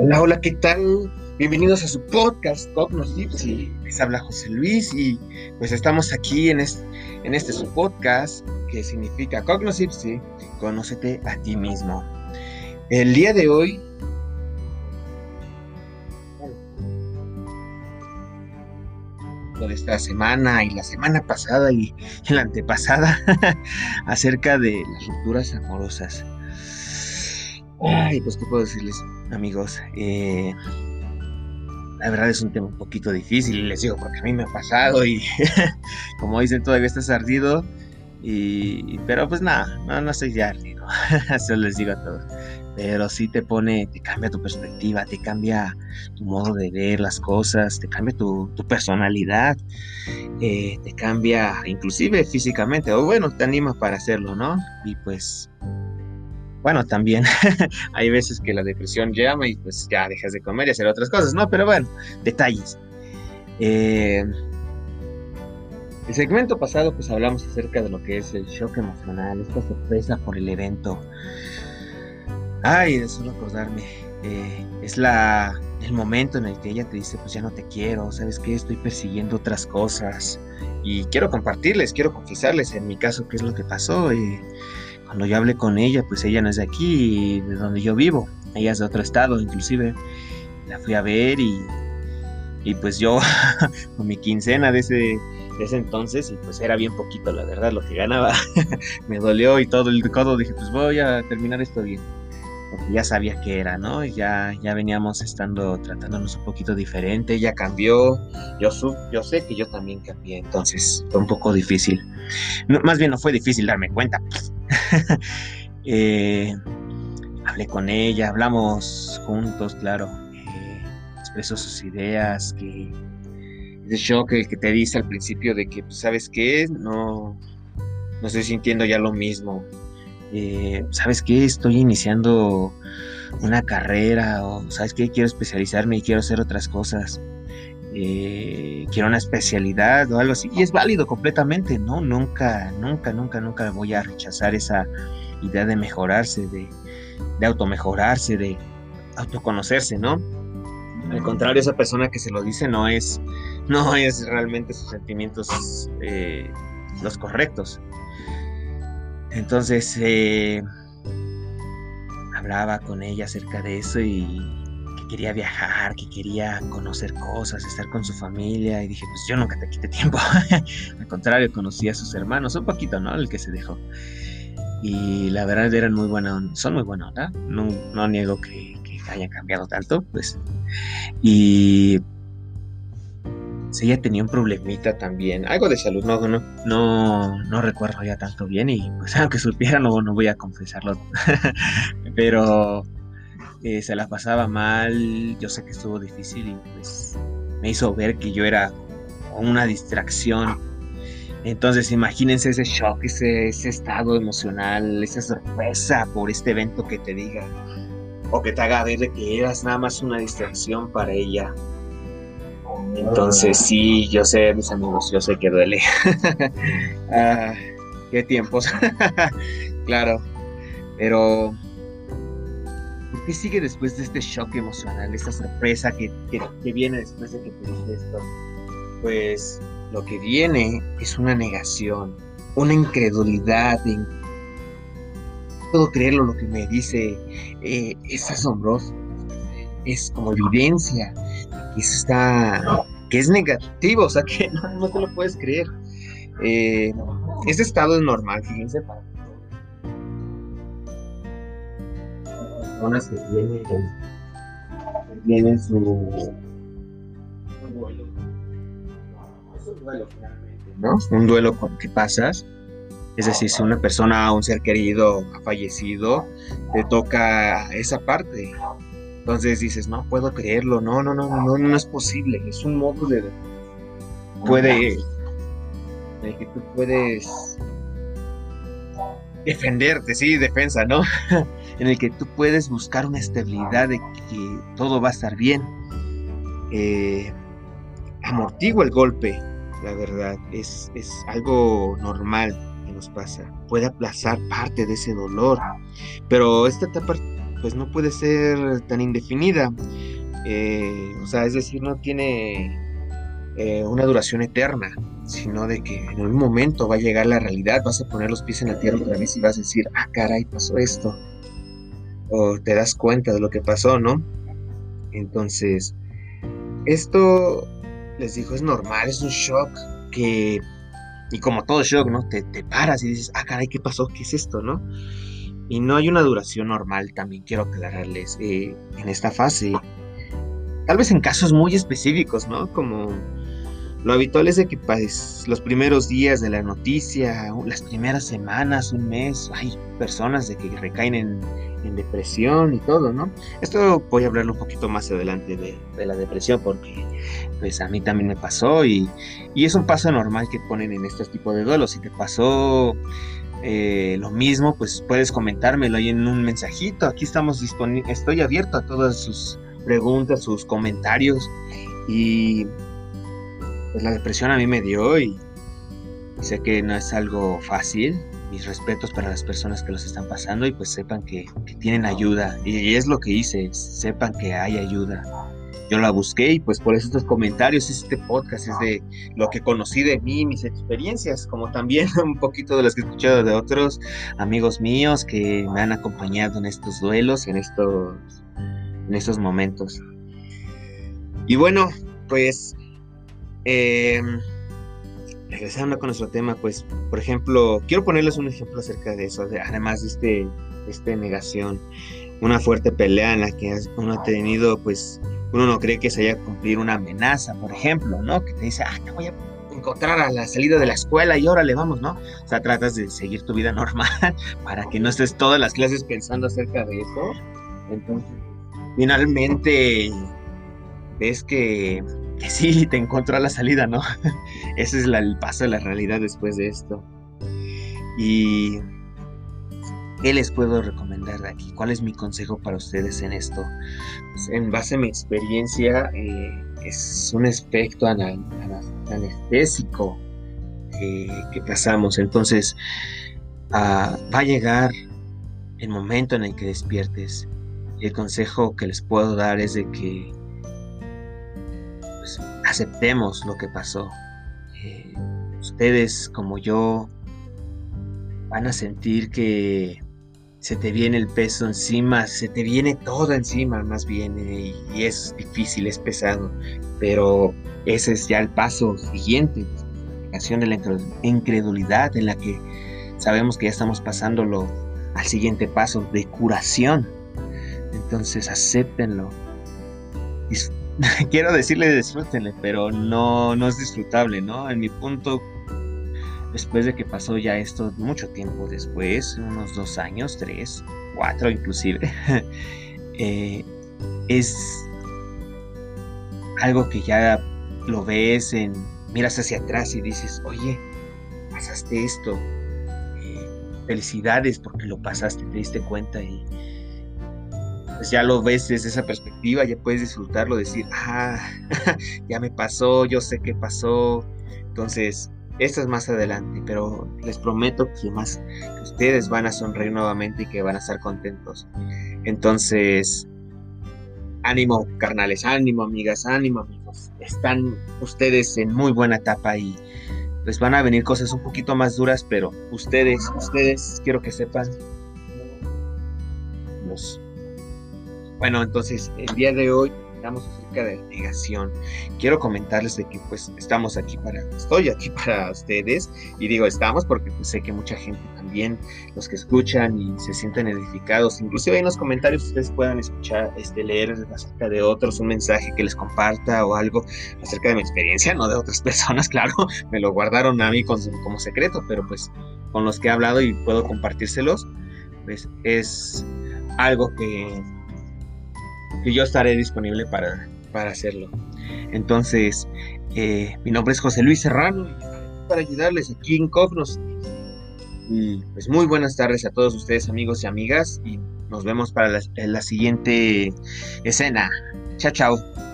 Hola, hola, ¿qué tal? Bienvenidos a su podcast Cognosipsi. Les habla José Luis y pues estamos aquí en este, en este su podcast que significa Cognosipsi, conócete a ti mismo. El día de hoy de esta semana y la semana pasada y la antepasada acerca de las rupturas amorosas. Ay, pues qué puedo decirles, amigos. Eh, la verdad es un tema un poquito difícil, les digo, porque a mí me ha pasado y como dicen, todavía estás ardido. Y, pero pues nada, no, no estoy ya ardido, eso les digo a todos. Pero sí te pone, te cambia tu perspectiva, te cambia tu modo de ver las cosas, te cambia tu, personalidad, eh, te cambia inclusive físicamente, o bueno, te anima para hacerlo, ¿no? Y pues bueno, también hay veces que la depresión llama y pues ya dejas de comer y hacer otras cosas, ¿no? Pero bueno, detalles. Eh, el segmento pasado pues hablamos acerca de lo que es el shock emocional, esta sorpresa por el evento. Ay, de solo acordarme. Eh, es la, el momento en el que ella te dice, pues ya no te quiero, ¿sabes qué? Estoy persiguiendo otras cosas. Y quiero compartirles, quiero confesarles en mi caso qué es lo que pasó. Eh, cuando yo hablé con ella, pues ella no es de aquí, de donde yo vivo. Ella es de otro estado, inclusive. La fui a ver y, y pues yo, con mi quincena de ese, de ese entonces, y pues era bien poquito, la verdad, lo que ganaba. me dolió y todo el codo. Dije, pues voy a terminar esto bien. Porque ya sabía que era, ¿no? Ya, ya veníamos estando tratándonos un poquito diferente. Ella cambió. Yo, yo sé que yo también cambié. Entonces fue un poco difícil. más bien no fue difícil darme cuenta. Eh, hablé con ella, hablamos juntos, claro. Eh, expresó sus ideas, que ese shock el que te dice al principio de que, pues, ¿sabes qué? No, no estoy sintiendo ya lo mismo. Eh, ¿Sabes qué? Estoy iniciando una carrera o, ¿sabes qué? Quiero especializarme y quiero hacer otras cosas. Eh, quiero una especialidad o algo así. Y es válido completamente, ¿no? Nunca, nunca, nunca, nunca voy a rechazar esa idea de mejorarse, de, de automejorarse, de autoconocerse, ¿no? Al contrario, esa persona que se lo dice no es, no es realmente sus sentimientos eh, los correctos. Entonces, eh, hablaba con ella acerca de eso y quería viajar, que quería conocer cosas, estar con su familia. Y dije, pues yo nunca te quité tiempo. Al contrario, conocí a sus hermanos, un poquito, ¿no? El que se dejó. Y la verdad eran muy buenas, son muy buenas, ¿verdad? No, no niego que, que hayan cambiado tanto, pues. Y si ella tenía un problemita también, algo de salud, no, no, no, no recuerdo ya tanto bien y pues aunque supiera no, no voy a confesarlo, pero eh, se la pasaba mal, yo sé que estuvo difícil y pues me hizo ver que yo era una distracción. Entonces imagínense ese shock, ese, ese estado emocional, esa sorpresa por este evento que te diga o que te haga ver de que eras nada más una distracción para ella. Entonces sí, yo sé, mis amigos, yo sé que duele. ah, qué tiempos. claro. Pero ¿Qué sigue después de este shock emocional, esta sorpresa que, viene después de que te dije esto? Pues lo que viene es una negación, una incredulidad. no puedo creerlo lo que me dice, eh, es asombroso, es como evidencia que está, que es negativo, o sea que no, te lo puedes creer. Eh, ese estado es normal, fíjense, para personas que tienen, su, duelo. un duelo finalmente, ¿no? Un duelo que pasas. Es decir, si una persona, un ser querido ha fallecido, te toca esa parte. Entonces dices, no puedo creerlo, no, no, no, no, no es posible. Es un modo de puede de que tú puedes defenderte, sí, defensa, ¿no? en el que tú puedes buscar una estabilidad de que todo va a estar bien. Eh, amortigua el golpe, la verdad, es, es algo normal que nos pasa. Puede aplazar parte de ese dolor, pero esta etapa pues no puede ser tan indefinida. Eh, o sea, es decir, no tiene eh, una duración eterna, sino de que en un momento va a llegar la realidad, vas a poner los pies en la tierra otra vez y vas a decir, ah, caray, pasó esto. O te das cuenta de lo que pasó, ¿no? Entonces, esto, les digo, es normal, es un shock que, y como todo shock, ¿no? Te, te paras y dices, ah, caray, ¿qué pasó? ¿Qué es esto, no? Y no hay una duración normal, también quiero aclararles, eh, en esta fase. Tal vez en casos muy específicos, ¿no? Como lo habitual es que pues, los primeros días de la noticia, las primeras semanas, un mes, hay personas de que recaen en, depresión y todo, ¿no? Esto voy a hablarlo un poquito más adelante de, la depresión porque pues a mí también me pasó y, es un paso normal que ponen en estos tipos de duelos. Si te pasó eh, lo mismo, pues puedes comentármelo ahí en un mensajito. Aquí estamos disponibles, estoy abierto a todas sus preguntas, sus comentarios. Y pues la depresión a mí me dio y sé que no es algo fácil. Mis respetos para las personas que los están pasando y pues sepan que, tienen ayuda. y es lo que hice, sepan que hay ayuda yo la busqué y pues por estos comentarios, este podcast es de lo que conocí de mí, mis experiencias, como también un poquito de las que he escuchado de otros amigos míos que me han acompañado en estos duelos, en estos, en estos momentos. Y bueno, pues eh, regresando con nuestro tema, pues por ejemplo, quiero ponerles un ejemplo acerca de eso, además de este, este negación, una fuerte pelea en la que uno ha tenido pues uno no cree que se haya cumplir una amenaza, por ejemplo, ¿no? Que te dice, ah, te voy a encontrar a la salida de la escuela y órale, vamos, ¿no? O sea, tratas de seguir tu vida normal para que no estés todas las clases pensando acerca de eso. Entonces, finalmente ves que, que sí, te encontró a la salida, ¿no? Ese es el paso de la realidad después de esto. Y ¿Qué les puedo recomendar de aquí? ¿Cuál es mi consejo para ustedes en esto? Pues, en base a mi experiencia, eh, es un aspecto anestésico que pasamos. Entonces, ah, va a llegar el momento en el que despiertes. el consejo que les puedo dar es de que aceptemos lo que pasó. Eh, ustedes, como yo, van a sentir que se te viene el peso encima, se te viene todo encima más bien y, es difícil, es pesado, pero ese es ya el paso siguiente, la de la incredulidad en la que sabemos que ya estamos pasándolo al siguiente paso de curación. Entonces acéptenlo. Quiero decirle disfrútenle, pero no, no es disfrutable, ¿no? En mi punto después de que pasó ya esto mucho tiempo después, unos dos años, tres, cuatro inclusive, eh, es algo que ya lo ves en, miras hacia atrás y dices, oye, pasaste esto, eh, felicidades porque lo pasaste, te diste cuenta y pues ya lo ves desde esa perspectiva, ya puedes disfrutarlo, decir, ah, ya me pasó, yo sé qué pasó, entonces esto es más adelante, pero les prometo que más ustedes van a sonreír nuevamente y que van a estar contentos. Entonces, ánimo, carnales, ánimo, amigas, ánimo, amigos. Están ustedes en muy buena etapa y les van a venir cosas un poquito más duras, pero ustedes, ustedes, quiero que sepan. Bueno, entonces, el día de hoy acerca de negación. Quiero comentarles de que pues estamos aquí para, estoy aquí para ustedes y digo estamos porque pues, sé que mucha gente también, los que escuchan y se sienten edificados, inclusive en los comentarios ustedes puedan escuchar, este, leer acerca de otros, un mensaje que les comparta o algo acerca de mi experiencia, no de otras personas, claro, me lo guardaron a mí como secreto, pero pues con los que he hablado y puedo compartírselos, pues es algo que que yo estaré disponible para, para hacerlo. Entonces, eh, mi nombre es José Luis Serrano para ayudarles aquí en Cognos. Y pues muy buenas tardes a todos ustedes amigos y amigas y nos vemos para la, la siguiente escena. Chao, chao.